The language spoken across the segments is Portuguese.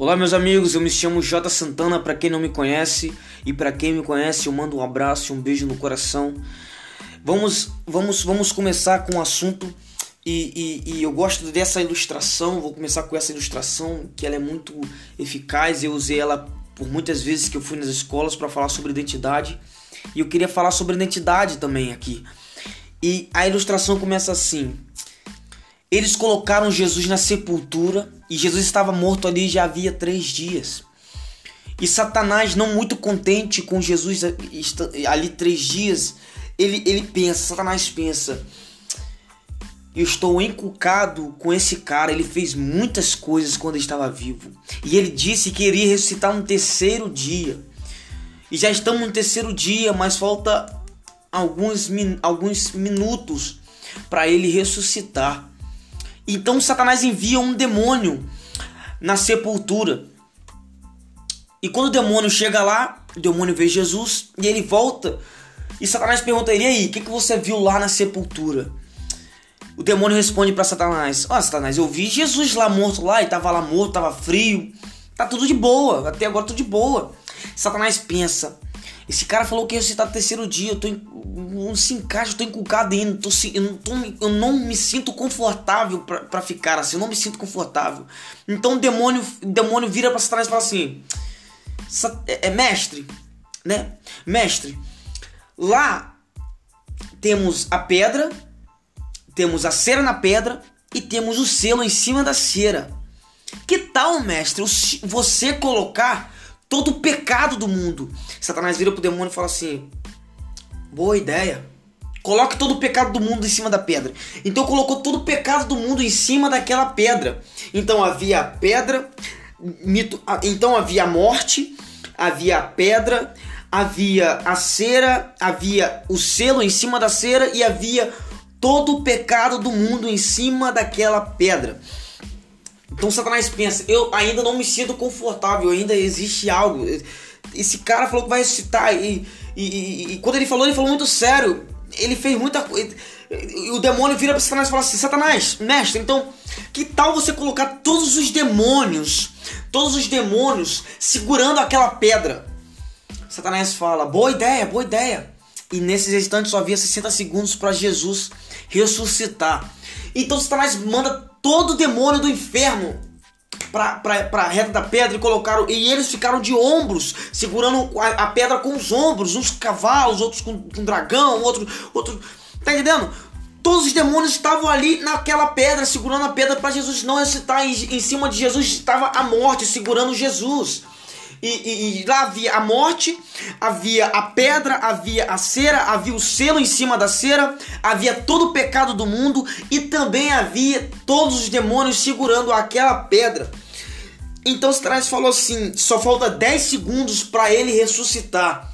Olá, meus amigos, eu me chamo J Santana, para quem não me conhece, e para quem me conhece, eu mando um abraço e um beijo no coração. Vamos, vamos, vamos começar com o um assunto e, e, e, eu gosto dessa ilustração. Vou começar com essa ilustração que ela é muito eficaz. Eu usei ela por muitas vezes que eu fui nas escolas para falar sobre identidade e eu queria falar sobre identidade também aqui. E a ilustração começa assim: eles colocaram Jesus na sepultura e Jesus estava morto ali já havia três dias. E Satanás, não muito contente com Jesus ali três dias, ele, ele pensa, Satanás pensa, eu estou encucado com esse cara, ele fez muitas coisas quando estava vivo. E ele disse que iria ressuscitar no terceiro dia. E já estamos no terceiro dia, mas falta alguns, alguns minutos para ele ressuscitar. Então Satanás envia um demônio na sepultura. E quando o demônio chega lá, o demônio vê Jesus e ele volta. E Satanás pergunta ele: aí, o que, que você viu lá na sepultura? O demônio responde para Satanás: Ó, oh, Satanás, eu vi Jesus lá morto lá, e tava lá morto, tava frio. Tá tudo de boa, até agora tudo de boa. Satanás pensa: esse cara falou que ia no terceiro dia. Eu tô não se encaixa, eu tô encucado ainda. Tô, eu, não tô, eu não me sinto confortável para ficar assim. Eu não me sinto confortável. Então o demônio, demônio vira para Satanás e fala assim: é, é mestre, né? Mestre, lá temos a pedra, temos a cera na pedra e temos o selo em cima da cera. Que tal, mestre, você colocar todo o pecado do mundo. Satanás vira pro demônio e fala assim: Boa ideia. Coloque todo o pecado do mundo em cima da pedra. Então colocou todo o pecado do mundo em cima daquela pedra. Então havia a pedra, mito, então havia a morte, havia a pedra, havia a cera, havia o selo em cima da cera e havia todo o pecado do mundo em cima daquela pedra. Então Satanás pensa, eu ainda não me sinto confortável, ainda existe algo. Esse cara falou que vai ressuscitar e, e, e, e quando ele falou, ele falou muito sério. Ele fez muita coisa. O demônio vira para Satanás e fala assim: Satanás, mestre, então que tal você colocar todos os demônios, todos os demônios segurando aquela pedra? Satanás fala: Boa ideia, boa ideia. E nesses instantes só havia 60 segundos para Jesus ressuscitar. Então Satanás manda todo o demônio do inferno pra, pra, pra reta da pedra e colocaram. E eles ficaram de ombros, segurando a, a pedra com os ombros, uns cavalos, outros com, com dragão, outro, outro. Tá entendendo? Todos os demônios estavam ali naquela pedra, segurando a pedra para Jesus não ressuscitar. Em, em cima de Jesus estava a morte, segurando Jesus. E, e, e, lá havia a morte, havia a pedra, havia a cera, havia o selo em cima da cera, havia todo o pecado do mundo e também havia todos os demônios segurando aquela pedra. Então Satanás falou assim: só falta 10 segundos para ele ressuscitar.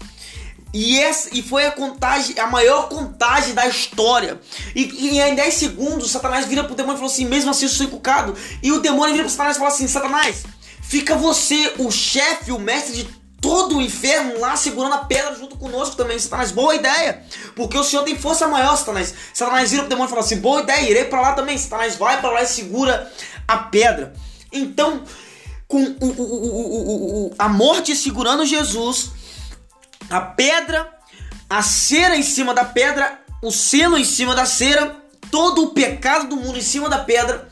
E, essa, e foi a contagem, a maior contagem da história. E, e em 10 segundos, Satanás vira pro demônio e falou assim: mesmo assim eu sou encucado. E o demônio vira pro Satanás e fala assim: Satanás, Fica você, o chefe, o mestre de todo o inferno lá segurando a pedra junto conosco também, Satanás. Boa ideia, porque o Senhor tem força maior, Satanás. Satanás vira pro demônio e fala assim: boa ideia, irei para lá também. Satanás vai para lá e segura a pedra. Então, com o, o, o, a morte segurando Jesus, a pedra, a cera em cima da pedra, o selo em cima da cera, todo o pecado do mundo em cima da pedra,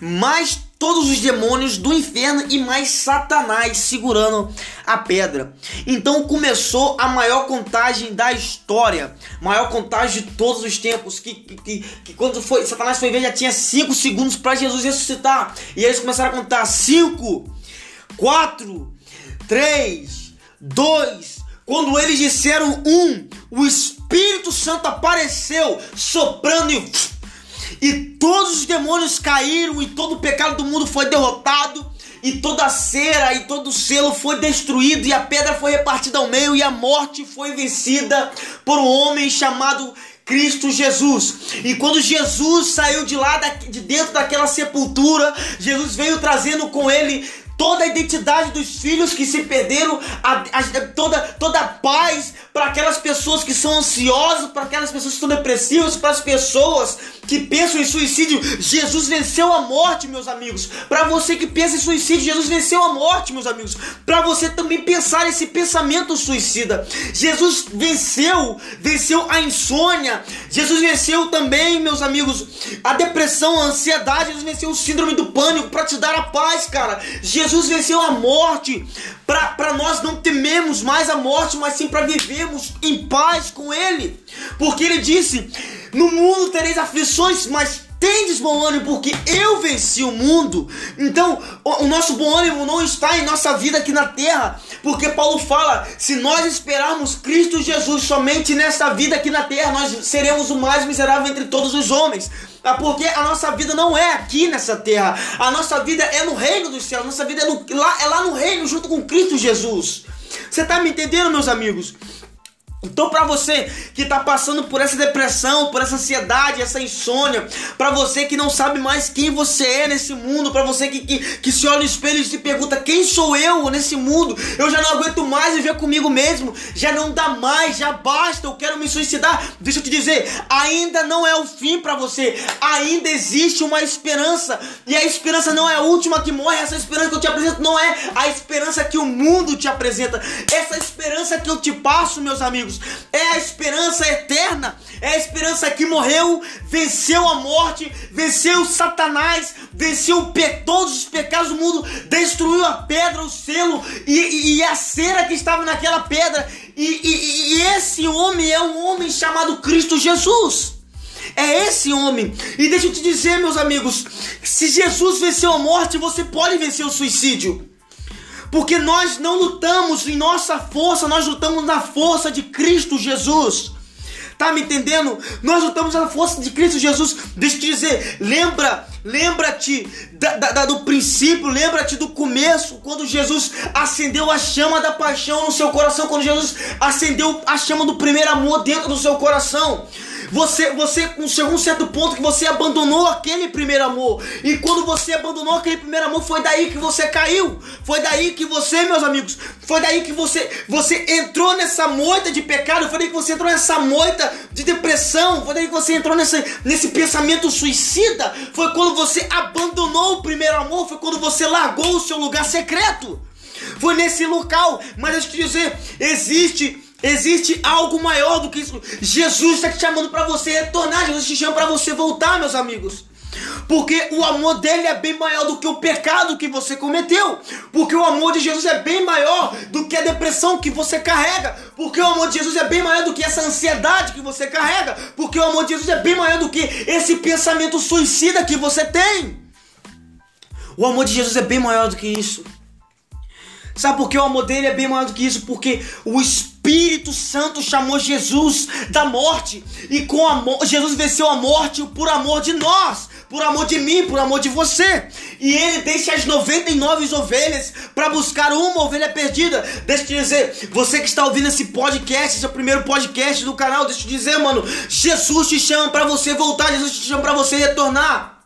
mais todos os demônios do inferno e mais Satanás segurando a pedra. Então começou a maior contagem da história, maior contagem de todos os tempos. Que, que, que, que quando foi Satanás foi ver já tinha 5 segundos para Jesus ressuscitar e eles começaram a contar 5, 4, 3, 2. Quando eles disseram um, o Espírito Santo apareceu soprando e e todos os demônios caíram e todo o pecado do mundo foi derrotado e toda a cera e todo o selo foi destruído e a pedra foi repartida ao meio e a morte foi vencida por um homem chamado Cristo Jesus. E quando Jesus saiu de lá, de dentro daquela sepultura, Jesus veio trazendo com ele toda a identidade dos filhos que se perderam, a, a, toda, toda a paz para aquelas pessoas que são ansiosas, para aquelas pessoas que estão depressivas, para as pessoas que pensam em suicídio. Jesus venceu a morte, meus amigos. Para você que pensa em suicídio, Jesus venceu a morte, meus amigos. Para você também pensar esse pensamento suicida. Jesus venceu, venceu a insônia. Jesus venceu também, meus amigos, a depressão, a ansiedade. Jesus venceu o síndrome do pânico para te dar a paz, cara. Jesus venceu a morte para nós não tememos mais a morte, mas sim para vivermos em paz com Ele. Porque Ele disse: No mundo tereis aflições, mas tendes bom ânimo, porque eu venci o mundo. Então, o, o, nosso bom ânimo não está em nossa vida aqui na terra, porque Paulo fala: se nós esperarmos Cristo Jesus somente nesta vida aqui na terra, nós seremos o mais miserável entre todos os homens. Ah, porque a nossa vida não é aqui nessa terra. A nossa vida é no reino dos céus. A nossa vida é, no, lá, é lá no reino junto com Cristo Jesus. Você está me entendendo, meus amigos? Então, para você que está passando por essa depressão, por essa ansiedade, essa insônia, para você que não sabe mais quem você é nesse mundo, para você que, que, que se olha no espelho e se pergunta quem sou eu nesse mundo, eu já não aguento mais viver comigo mesmo, já não dá mais, já basta, eu quero me suicidar. Deixa eu te dizer, ainda não é o fim para você, ainda existe uma esperança, e a esperança não é a última que morre, essa esperança que eu te apresento não é a esperança que o mundo te apresenta, essa esperança que eu te passo, meus amigos é a esperança eterna, é a esperança que morreu, venceu a morte, venceu Satanás, venceu todos os pecados do mundo, destruiu a pedra, o selo e, e a cera que estava naquela pedra. E, e, e esse homem é um homem chamado Cristo Jesus. É esse homem. E deixa eu te dizer, meus amigos, se Jesus venceu a morte, você pode vencer o suicídio. Porque nós não lutamos em nossa força, nós lutamos na força de Cristo Jesus. Tá me entendendo? Nós lutamos na força de Cristo Jesus. Deixa eu te dizer, lembra, lembra-te da, da, do princípio, lembra-te do começo, quando Jesus acendeu a chama da paixão no seu coração, quando Jesus acendeu a chama do primeiro amor dentro do seu coração. Você, você chegou um certo ponto que você abandonou aquele primeiro amor. E quando você abandonou aquele primeiro amor, foi daí que você caiu. Foi daí que você, meus amigos, foi daí que você, você entrou nessa moita de pecado. Foi daí que você entrou nessa moita de depressão. Que você entrou nesse, nesse pensamento suicida. Foi quando você abandonou o primeiro amor. Foi quando você largou o seu lugar secreto. Foi nesse local. Mas eu te dizer, existe Existe algo maior do que isso. Jesus está te chamando para você retornar. Jesus te chama para você voltar, meus amigos. Porque o amor dele é bem maior do que o pecado que você cometeu. Porque o amor de Jesus é bem maior do que a depressão que você carrega. Porque o amor de Jesus é bem maior do que essa ansiedade que você carrega. Porque o amor de Jesus é bem maior do que esse pensamento suicida que você tem. O amor de Jesus é bem maior do que isso. Sabe por que o amor dele é bem maior do que isso? Porque o Espírito Santo chamou Jesus da morte. E com amor, Jesus venceu a morte por amor de nós, por amor de mim, por amor de você. E ele deixa as 99 ovelhas para buscar uma ovelha perdida. Deixa eu te dizer, você que está ouvindo esse podcast, esse é o primeiro podcast do canal, deixa eu te dizer, mano, Jesus te chama para você voltar, Jesus te chama para você retornar.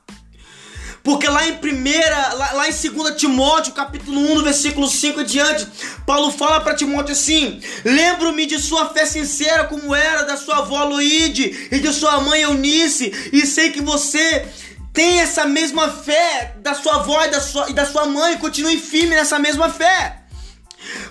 Porque lá em primeira, lá, lá em 2 Timóteo, capítulo 1, versículo 5 e diante, Paulo fala para Timóteo assim: Lembro-me de sua fé sincera, como era da sua avó Luíde e de sua mãe Eunice, e sei que você tem essa mesma fé da sua avó e da sua, e da sua mãe, continue firme nessa mesma fé.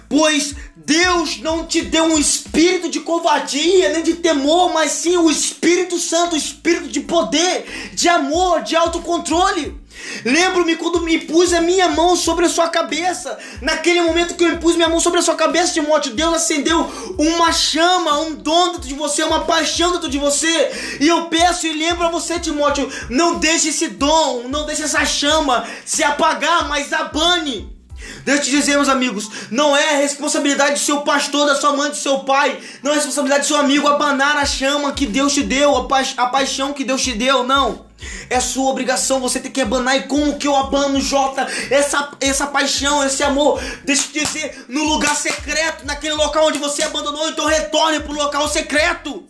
Pois Deus não te deu um espírito de covardia, nem de temor, mas sim o Espírito Santo, o espírito de poder, de amor, de autocontrole. Lembro-me quando me pus a minha mão sobre a sua cabeça. Naquele momento que eu impus minha mão sobre a sua cabeça, Timóteo, Deus acendeu uma chama, um dom dentro de você, uma paixão dentro de você. E eu peço e lembro a você, Timóteo, não deixe esse dom, não deixe essa chama se apagar, mas abane. Deixa eu te dizer, meus amigos, não é responsabilidade do seu pastor, da sua mãe, do seu pai, não é responsabilidade do seu amigo abanar a chama que Deus te deu, a, pa a paixão que Deus te deu, não. É sua obrigação, você tem que abanar. E como que eu abano, Jota, essa, essa paixão, esse amor? Deixa eu dizer, no lugar secreto, naquele local onde você abandonou, então retorne para o local secreto.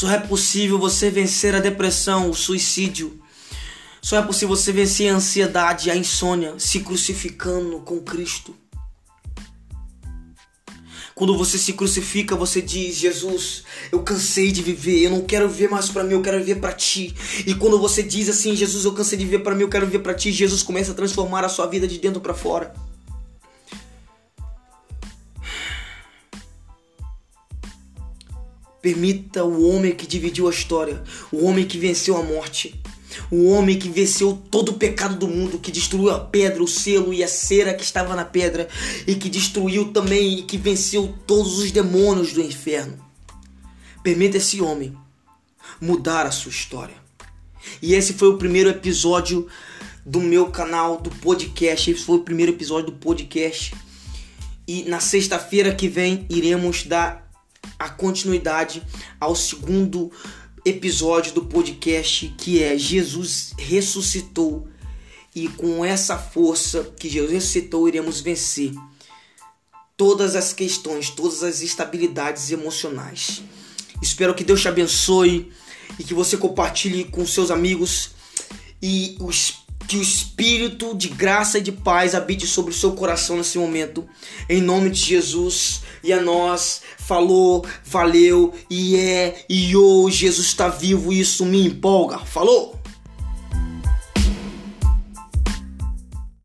Só é possível você vencer a depressão, o suicídio Só é possível você vencer a ansiedade, a insônia, se crucificando com Cristo. Quando você se crucifica, você diz: Jesus, eu cansei de viver, eu não quero viver mais para mim, eu quero viver para ti. E quando você diz assim: Jesus, eu cansei de viver para mim, eu quero viver para ti, Jesus começa a transformar a sua vida de dentro para fora. Permita o homem que dividiu a história, o homem que venceu a morte, o homem que venceu todo o pecado do mundo, que destruiu a pedra, o selo e a cera que estava na pedra, e que destruiu também e que venceu todos os demônios do inferno. Permita esse homem mudar a sua história. E esse foi o primeiro episódio do meu canal, do podcast. Esse foi o primeiro episódio do podcast. E na sexta-feira que vem iremos dar a continuidade ao segundo episódio do podcast que é Jesus ressuscitou e com essa força que Jesus ressuscitou iremos vencer todas as questões, todas as estabilidades emocionais. Espero que Deus te abençoe e que você compartilhe com seus amigos e os que o espírito de graça e de paz habite sobre o seu coração nesse momento. Em nome de Jesus. E a nós falou, valeu e é e oh, Jesus está vivo, isso me empolga. Falou.